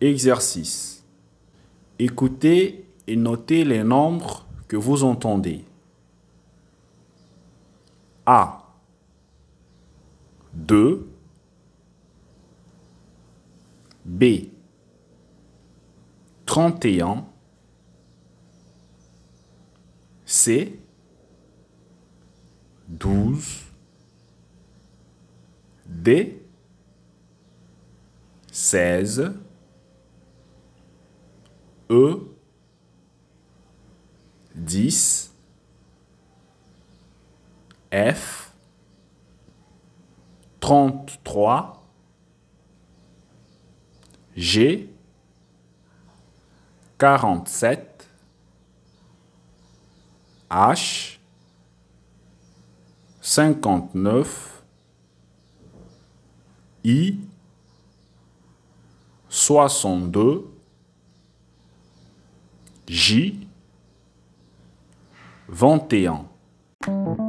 Exercice. Écoutez et notez les nombres que vous entendez. A. 2. B. 31. C. 12. D. 16. E. 10. F. 33. G. 47. H. 59. I. 62. J. 21.